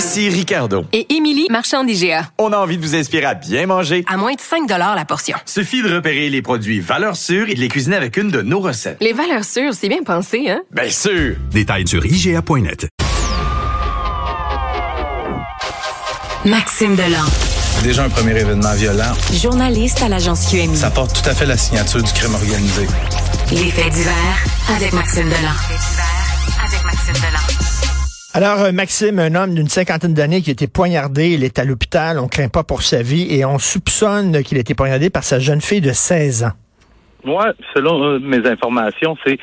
Ici Ricardo. Et Émilie, marchand d'IGA. On a envie de vous inspirer à bien manger. À moins de 5 la portion. Suffit de repérer les produits valeurs sûres et de les cuisiner avec une de nos recettes. Les valeurs sûres, c'est bien pensé, hein? Bien sûr! Détails sur IGA.net. Maxime Delan. Déjà un premier événement violent. Journaliste à l'agence QMI. Ça porte tout à fait la signature du crime organisé. Les faits divers avec Maxime Delan. avec Maxime Delan. Alors, euh, Maxime, un homme d'une cinquantaine d'années qui a été poignardé, il est à l'hôpital, on craint pas pour sa vie et on soupçonne qu'il a été poignardé par sa jeune fille de 16 ans. Moi, selon euh, mes informations, c'est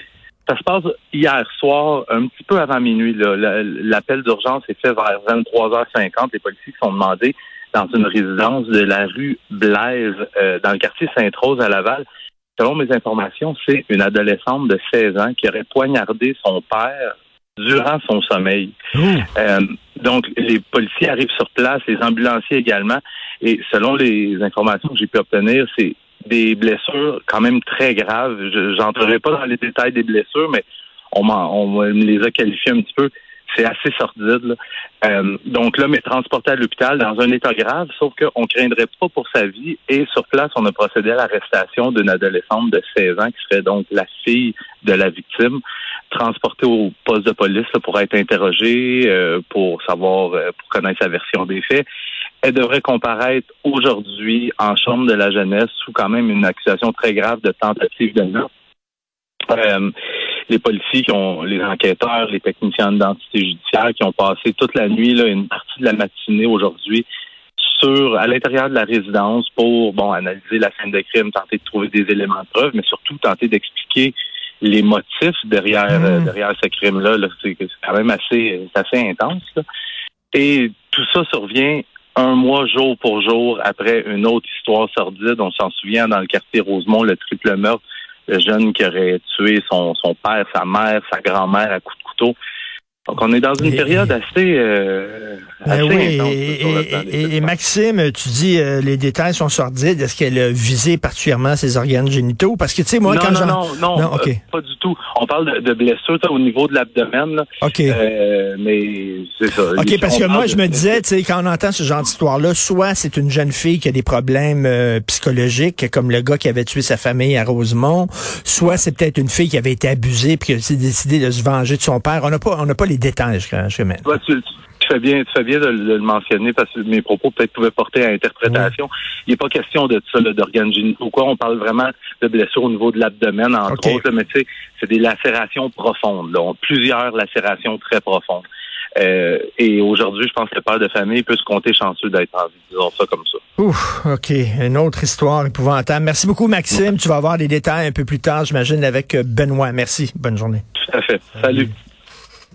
ça se passe hier soir, un petit peu avant minuit. L'appel d'urgence est fait vers 23h50. Les policiers sont demandés dans une résidence de la rue Blaise, euh, dans le quartier Sainte-Rose à Laval. Selon mes informations, c'est une adolescente de 16 ans qui aurait poignardé son père durant son sommeil. Euh, donc, les policiers arrivent sur place, les ambulanciers également, et selon les informations que j'ai pu obtenir, c'est des blessures quand même très graves. Je n'entrerai pas dans les détails des blessures, mais on, on les a qualifiées un petit peu. C'est assez sordide. Euh, donc l'homme est transporté à l'hôpital dans un état grave, sauf qu'on ne craindrait pas pour sa vie. Et sur place, on a procédé à l'arrestation d'une adolescente de 16 ans qui serait donc la fille de la victime transportée au poste de police pour être interrogée, euh, pour savoir, euh, pour connaître sa version des faits. Elle devrait comparaître aujourd'hui en chambre de la jeunesse sous quand même une accusation très grave de tentative de meurtre. Euh, les policiers qui ont, les enquêteurs, les techniciens d'identité judiciaire qui ont passé toute la nuit, là, une partie de la matinée aujourd'hui sur à l'intérieur de la résidence pour bon analyser la scène de crime, tenter de trouver des éléments de preuve, mais surtout tenter d'expliquer les motifs derrière euh, mmh. derrière ce crime-là. -là, c'est quand même assez assez intense. Et tout ça survient un mois jour pour jour après une autre histoire sordide. On s'en souvient dans le quartier Rosemont, le triple meurtre, le jeune qui aurait tué son, son père, sa mère, sa grand-mère à coups de couteau. Donc, on est dans une période assez, euh, ben oui, et, Maxime, tu dis euh, les détails sont sordides. Est-ce qu'elle a visé particulièrement ses organes génitaux? Parce que, tu sais, moi, quand non, non, non, non, euh, pas du tout. On parle de, blessures au niveau de l'abdomen. OK. Euh, mais c'est ça. OK, parce que moi, je me disais, tu sais, quand on entend ce genre d'histoire-là, soit c'est une jeune fille qui a des problèmes psychologiques, comme le gars qui avait tué sa famille à Rosemont, soit c'est peut-être une fille qui avait été abusée puis qui a décidé de se venger de son père. On n'a pas, on n'a pas les détails jusqu'à maintenant. tu, fais bien, tu fais bien de, le mentionner parce que mes propos peut-être pouvaient porter à interprétation. Il n'est pas question de ça, d'organes génitaux. Quoi, on parle vraiment de blessures au niveau de l'abdomen, entre autres. mais tu sais, c'est des lacérations profondes. Là. Plusieurs lacérations très profondes. Euh, et aujourd'hui, je pense que le père de famille peut se compter chanceux d'être en vie, disons ça comme ça. Ouf, OK. Une autre histoire épouvantable. Merci beaucoup, Maxime. Tu vas avoir des détails un peu plus tard, j'imagine, avec Benoît. Merci. Bonne journée. Tout à fait. Salut.